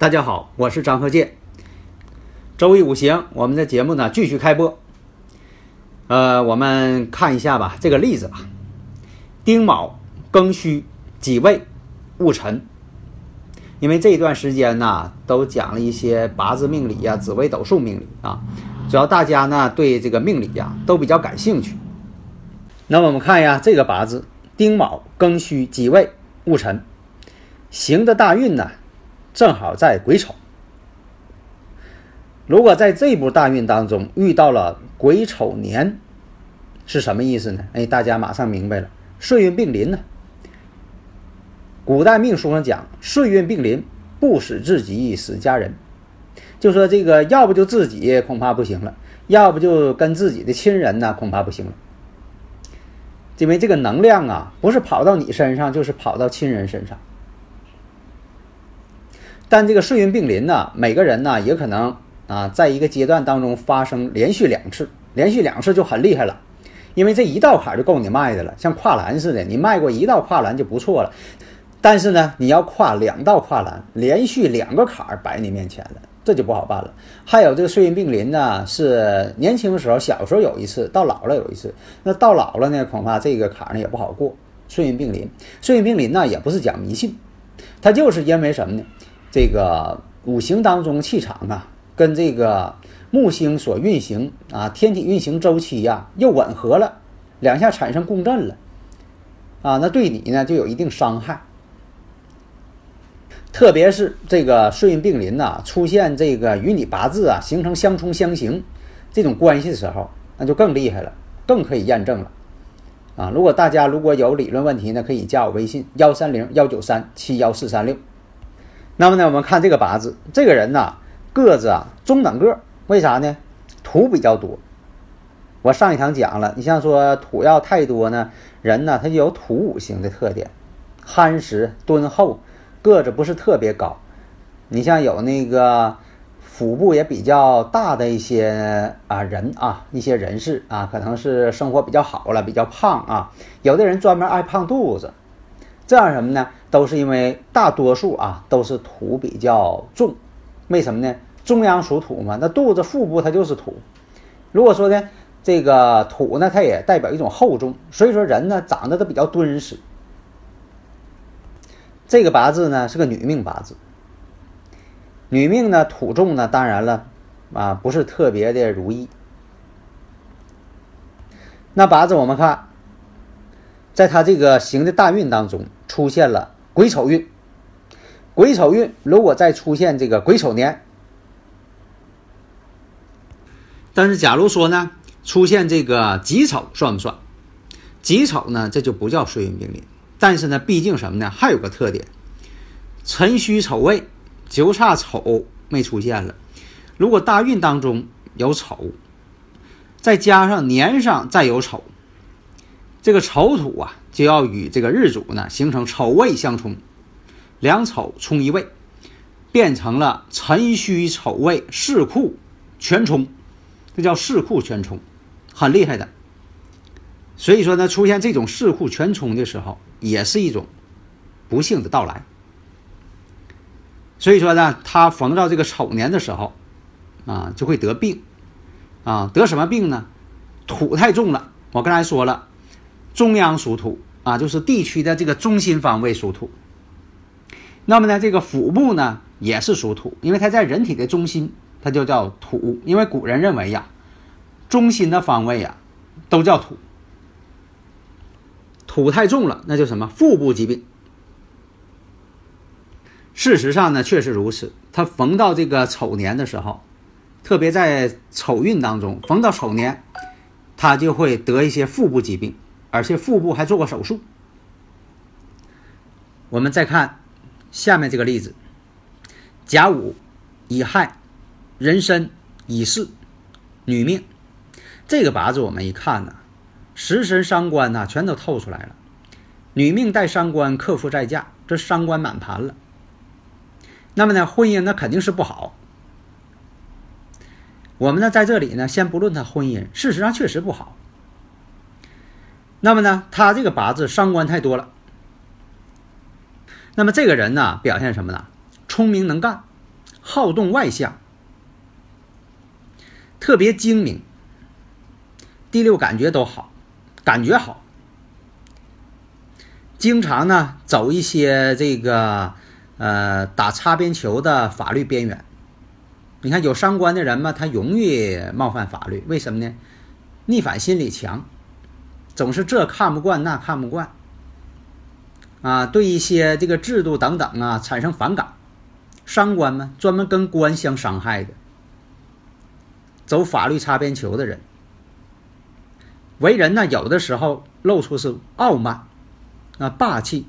大家好，我是张鹤剑。周易五行，我们的节目呢继续开播。呃，我们看一下吧，这个例子吧：丁卯、庚戌、己未、戊辰。因为这一段时间呢，都讲了一些八字命理呀、紫微斗数命理啊，主要大家呢对这个命理呀都比较感兴趣。那么我们看一下这个八字：丁卯、庚戌、己未、戊辰，行的大运呢。正好在癸丑，如果在这部大运当中遇到了癸丑年，是什么意思呢？哎，大家马上明白了，顺运并临呢。古代命书上讲，顺运并临，不使自己，使家人。就说这个，要不就自己恐怕不行了，要不就跟自己的亲人呢恐怕不行了。因为这个能量啊，不是跑到你身上，就是跑到亲人身上。但这个顺运并临呢，每个人呢也可能啊，在一个阶段当中发生连续两次，连续两次就很厉害了，因为这一道坎就够你迈的了，像跨栏似的，你迈过一道跨栏就不错了。但是呢，你要跨两道跨栏，连续两个坎儿摆你面前了，这就不好办了。还有这个顺运并临呢，是年轻的时候、小时候有一次，到老了有一次，那到老了呢，恐怕这个坎儿呢也不好过。顺运并临，顺运并临呢也不是讲迷信，它就是因为什么呢？这个五行当中气场啊，跟这个木星所运行啊，天体运行周期呀又吻合了，两下产生共振了，啊，那对你呢就有一定伤害。特别是这个顺运并临呐，出现这个与你八字啊形成相冲相刑这种关系的时候，那就更厉害了，更可以验证了。啊，如果大家如果有理论问题呢，可以加我微信幺三零幺九三七幺四三六。那么呢，我们看这个八字，这个人呢个子啊中等个，为啥呢？土比较多。我上一堂讲了，你像说土要太多呢，人呢他就有土五行的特点，憨实敦厚，个子不是特别高。你像有那个腹部也比较大的一些啊人啊，一些人士啊，可能是生活比较好了，比较胖啊。有的人专门爱胖肚子。这样什么呢？都是因为大多数啊都是土比较重，为什么呢？中央属土嘛，那肚子腹部它就是土。如果说呢，这个土呢，它也代表一种厚重，所以说人呢长得都比较敦实。这个八字呢是个女命八字，女命呢土重呢，当然了啊不是特别的如意。那八字我们看，在他这个行的大运当中。出现了癸丑运。癸丑运如果再出现这个癸丑年，但是假如说呢，出现这个己丑算不算？己丑呢，这就不叫岁运并临。但是呢，毕竟什么呢？还有个特点，辰戌丑未，就差丑没出现了。如果大运当中有丑，再加上年上再有丑，这个丑土啊，就要与这个日主呢形成丑未相冲。两丑冲一位，变成了辰戌丑未四库全冲，这叫四库全冲，很厉害的。所以说呢，出现这种四库全冲的时候，也是一种不幸的到来。所以说呢，他逢到这个丑年的时候，啊，就会得病，啊，得什么病呢？土太重了。我刚才说了，中央属土啊，就是地区的这个中心方位属土。那么呢，这个腹部呢也是属土，因为它在人体的中心，它就叫土。因为古人认为呀，中心的方位呀都叫土，土太重了，那就什么腹部疾病。事实上呢，确实如此。他逢到这个丑年的时候，特别在丑运当中逢到丑年，他就会得一些腹部疾病，而且腹部还做过手术。我们再看。下面这个例子，甲午乙亥壬申乙巳女命，这个八字我们一看呢，食神伤官呢全都透出来了。女命带伤官克夫在嫁，这伤官满盘了。那么呢，婚姻那肯定是不好。我们呢在这里呢，先不论他婚姻，事实上确实不好。那么呢，他这个八字伤官太多了。那么这个人呢，表现什么呢？聪明能干，好动外向，特别精明，第六感觉都好，感觉好，经常呢走一些这个呃打擦边球的法律边缘。你看有伤官的人嘛，他容易冒犯法律，为什么呢？逆反心理强，总是这看不惯那看不惯。啊，对一些这个制度等等啊产生反感，伤官嘛，专门跟官相伤害的，走法律擦边球的人，为人呢有的时候露出是傲慢，啊霸气，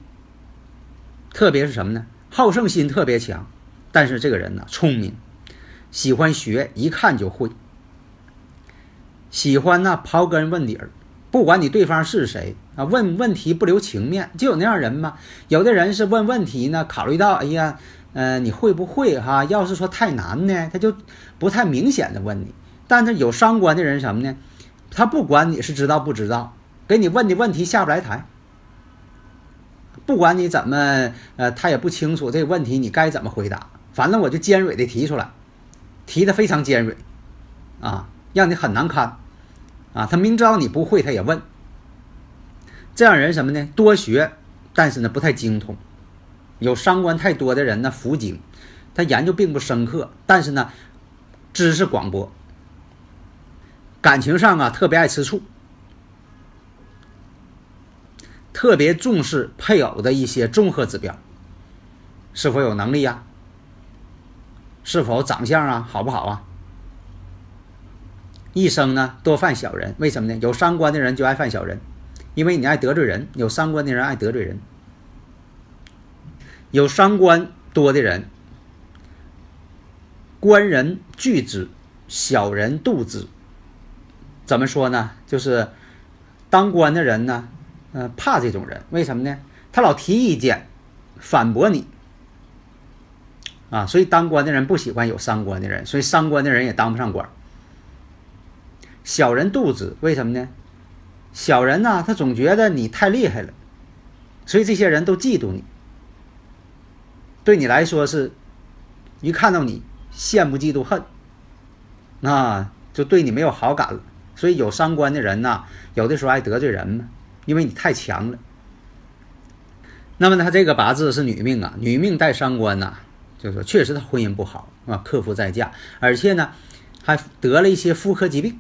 特别是什么呢？好胜心特别强，但是这个人呢聪明，喜欢学，一看就会，喜欢呢刨根问底儿。不管你对方是谁啊，问问题不留情面，就有那样人吗？有的人是问问题呢，考虑到哎呀，呃，你会不会哈？要是说太难呢，他就不太明显的问你。但是有伤官的人什么呢？他不管你是知道不知道，给你问的问题下不来台。不管你怎么呃，他也不清楚这个问题你该怎么回答，反正我就尖锐的提出来，提的非常尖锐，啊，让你很难堪。啊，他明知道你不会，他也问。这样人什么呢？多学，但是呢不太精通。有伤官太多的人呢，辅精，他研究并不深刻，但是呢知识广博。感情上啊特别爱吃醋，特别重视配偶的一些综合指标，是否有能力呀？是否长相啊好不好啊？一生呢多犯小人，为什么呢？有伤官的人就爱犯小人，因为你爱得罪人。有伤官的人爱得罪人，有伤官多的人，官人惧之，小人妒之。怎么说呢？就是当官的人呢，呃，怕这种人，为什么呢？他老提意见，反驳你啊，所以当官的人不喜欢有伤官的人，所以伤官的人也当不上官。小人肚子为什么呢？小人呢，他总觉得你太厉害了，所以这些人都嫉妒你，对你来说是，一看到你羡慕嫉妒恨，那就对你没有好感了。所以有伤官的人呢，有的时候爱得罪人嘛，因为你太强了。那么他这个八字是女命啊，女命带伤官呐，就是确实他婚姻不好啊，克夫在嫁，而且呢还得了一些妇科疾病。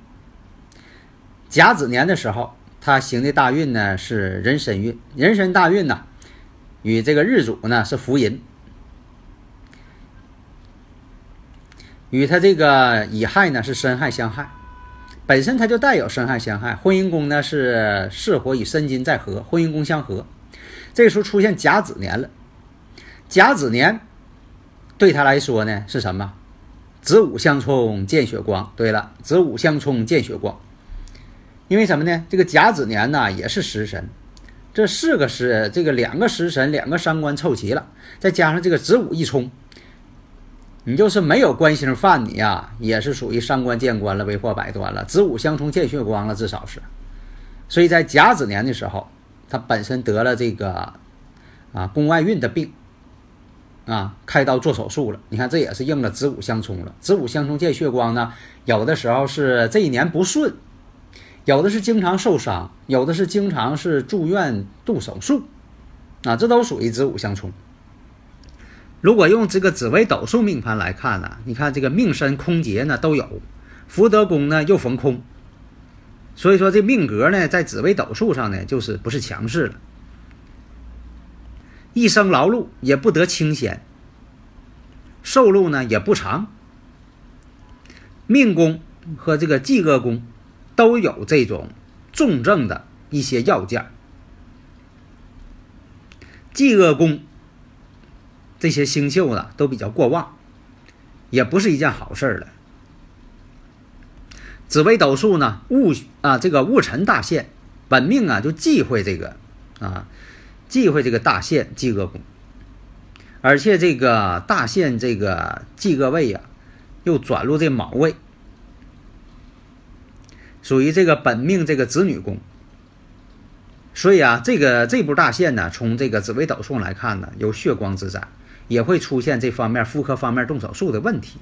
甲子年的时候，他行的大运呢是壬申运，壬申大运呢，与这个日主呢是福银，与他这个乙亥呢是申亥相害，本身它就带有申亥相害。婚姻宫呢是巳火与申金在合，婚姻宫相合。这时候出现甲子年了，甲子年对他来说呢是什么？子午相冲见血光。对了，子午相冲见血光，因为什么呢？这个甲子年呢也是食神，这四个食，这个两个食神，两个伤官凑齐了，再加上这个子午一冲，你就是没有官星犯你呀，也是属于伤官见官了，为祸百端了。子午相冲见血光了，至少是。所以在甲子年的时候。他本身得了这个啊宫外孕的病啊，开刀做手术了。你看这也是应了子午相冲了。子午相冲见血光呢，有的时候是这一年不顺，有的是经常受伤，有的是经常是住院动手术啊，这都属于子午相冲。如果用这个紫微斗数命盘来看呢，你看这个命身空劫呢都有，福德宫呢又逢空。所以说，这命格呢，在紫微斗数上呢，就是不是强势了。一生劳碌也不得清闲，寿禄呢也不长。命宫和这个忌厄宫都有这种重症的一些要件。忌厄宫这些星宿呢都比较过旺，也不是一件好事儿了。紫微斗数呢，戊啊，这个戊辰大限，本命啊就忌讳这个啊，忌讳这个大限忌恶宫，而且这个大限这个忌恶位呀，又转入这卯位，属于这个本命这个子女宫，所以啊，这个这部大限呢，从这个紫微斗数来看呢，有血光之灾，也会出现这方面妇科方面动手术的问题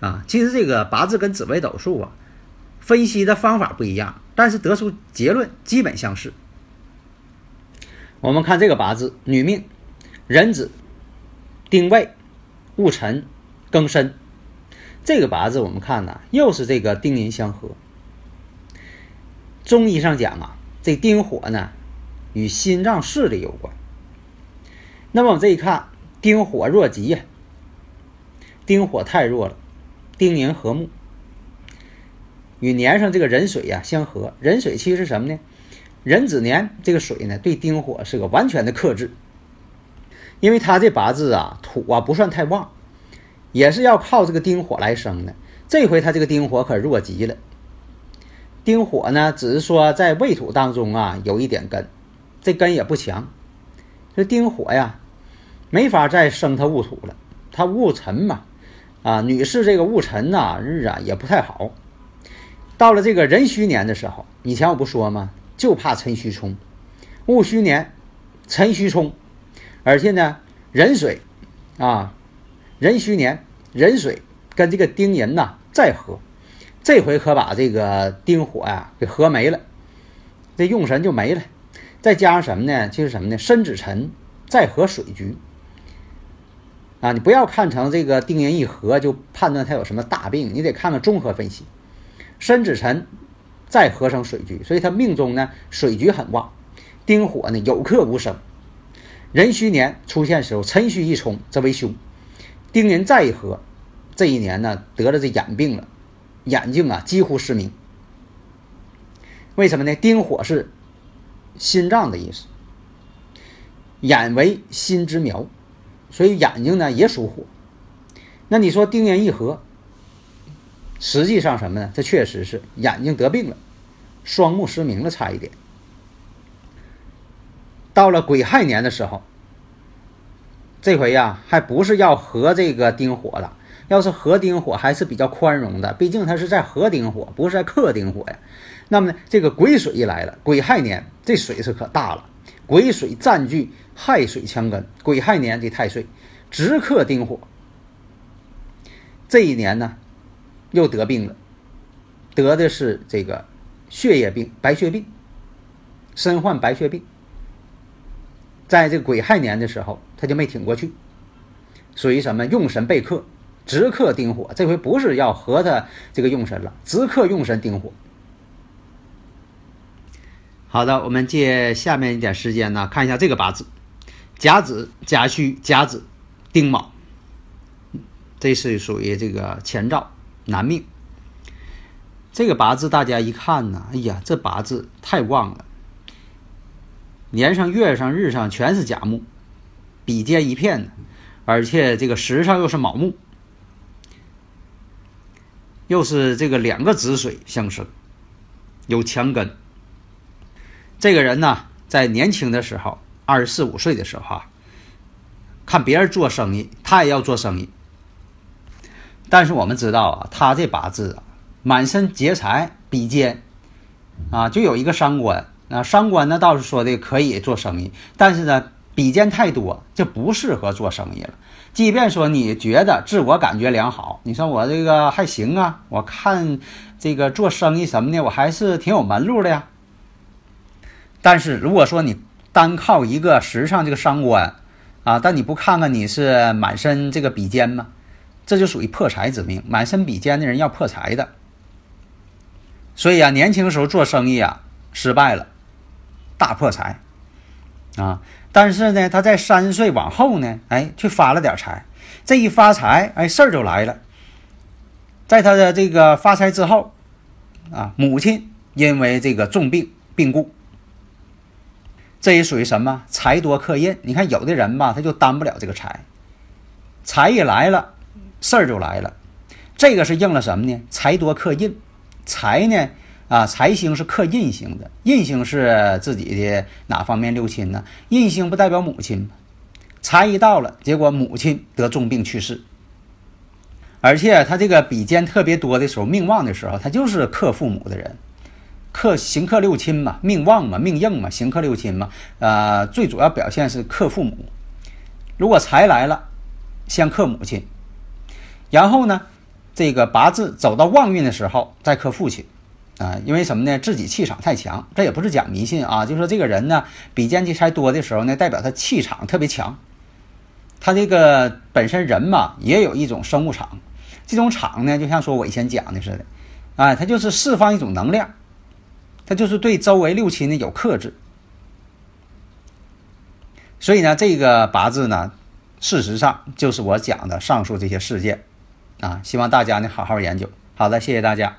啊。其实这个八字跟紫微斗数啊。分析的方法不一样，但是得出结论基本相似。我们看这个八字，女命，壬子、丁未、戊辰、庚申。这个八字我们看呢，又是这个丁寅相合。中医上讲啊，这丁火呢，与心脏势力有关。那么我这一看，丁火弱极呀，丁火太弱了，丁寅合木。与年上这个壬水呀相合，壬水其实是什么呢？壬子年这个水呢，对丁火是个完全的克制，因为他这八字啊土啊不算太旺，也是要靠这个丁火来生的。这回他这个丁火可弱极了。丁火呢，只是说在未土当中啊有一点根，这根也不强。这丁火呀，没法再生他戊土了。他戊辰嘛，啊，女士这个戊辰呐日啊也不太好。到了这个壬戌年的时候，以前我不说吗？就怕辰戌冲，戊戌年，辰戌冲，而且呢，壬水，啊，壬戌年，壬水跟这个丁寅呐再合，这回可把这个丁火呀给合没了，这用神就没了。再加上什么呢？就是什么呢？申子辰再合水局，啊，你不要看成这个丁寅一合就判断他有什么大病，你得看看综合分析。申子辰再合成水局，所以他命中呢水局很旺，丁火呢有克无生。壬戌年出现时候，辰戌一冲则为凶，丁寅再一合，这一年呢得了这眼病了，眼睛啊几乎失明。为什么呢？丁火是心脏的意思，眼为心之苗，所以眼睛呢也属火。那你说丁元一合？实际上什么呢？这确实是眼睛得病了，双目失明了，差一点。到了癸亥年的时候，这回呀，还不是要合这个丁火了。要是合丁火，还是比较宽容的，毕竟它是在合丁火，不是在克丁火呀。那么呢，这个癸水一来了，癸亥年这水是可大了。癸水占据亥水强根，癸亥年这太岁直克丁火。这一年呢？又得病了，得的是这个血液病、白血病，身患白血病。在这个癸亥年的时候，他就没挺过去，属于什么用神被克，直克丁火。这回不是要和他这个用神了，直克用神丁火。好的，我们借下面一点时间呢，看一下这个八字，甲子、甲戌、甲子、丁卯，这是属于这个前兆男命。这个八字大家一看呢，哎呀，这八字太旺了，年上、月上、日上全是甲木，比肩一片的，而且这个时上又是卯木，又是这个两个子水相生，有强根。这个人呢，在年轻的时候，二十四五岁的时候啊，看别人做生意，他也要做生意。但是我们知道啊，他这八字啊，满身劫财比肩，啊，就有一个伤官。啊，伤官呢倒是说的可以做生意，但是呢，比肩太多就不适合做生意了。即便说你觉得自我感觉良好，你说我这个还行啊，我看这个做生意什么的，我还是挺有门路的呀。但是如果说你单靠一个时上这个伤官，啊，但你不看看你是满身这个比肩吗？这就属于破财之命。满身比肩的人要破财的，所以啊，年轻时候做生意啊失败了，大破财啊。但是呢，他在三十岁往后呢，哎，却发了点财。这一发财，哎，事儿就来了。在他的这个发财之后，啊，母亲因为这个重病病故。这也属于什么财多克印？你看有的人吧，他就担不了这个财，财一来了，事儿就来了。这个是应了什么呢？财多克印，财呢啊，财星是克印星的，印星是自己的哪方面六亲呢？印星不代表母亲吗？财一到了，结果母亲得重病去世，而且他这个比肩特别多的时候，命旺的时候，他就是克父母的人。克行克六亲嘛，命旺嘛，命硬嘛，行克六亲嘛，呃，最主要表现是克父母。如果财来了，先克母亲，然后呢，这个八字走到旺运的时候再克父亲，啊，因为什么呢？自己气场太强，这也不是讲迷信啊，就是说这个人呢，比肩劫财多的时候呢，代表他气场特别强，他这个本身人嘛，也有一种生物场，这种场呢，就像说我以前讲的似的，啊，他就是释放一种能量。他就是对周围六亲呢有克制，所以呢，这个八字呢，事实上就是我讲的上述这些事件，啊，希望大家呢好好研究。好的，谢谢大家。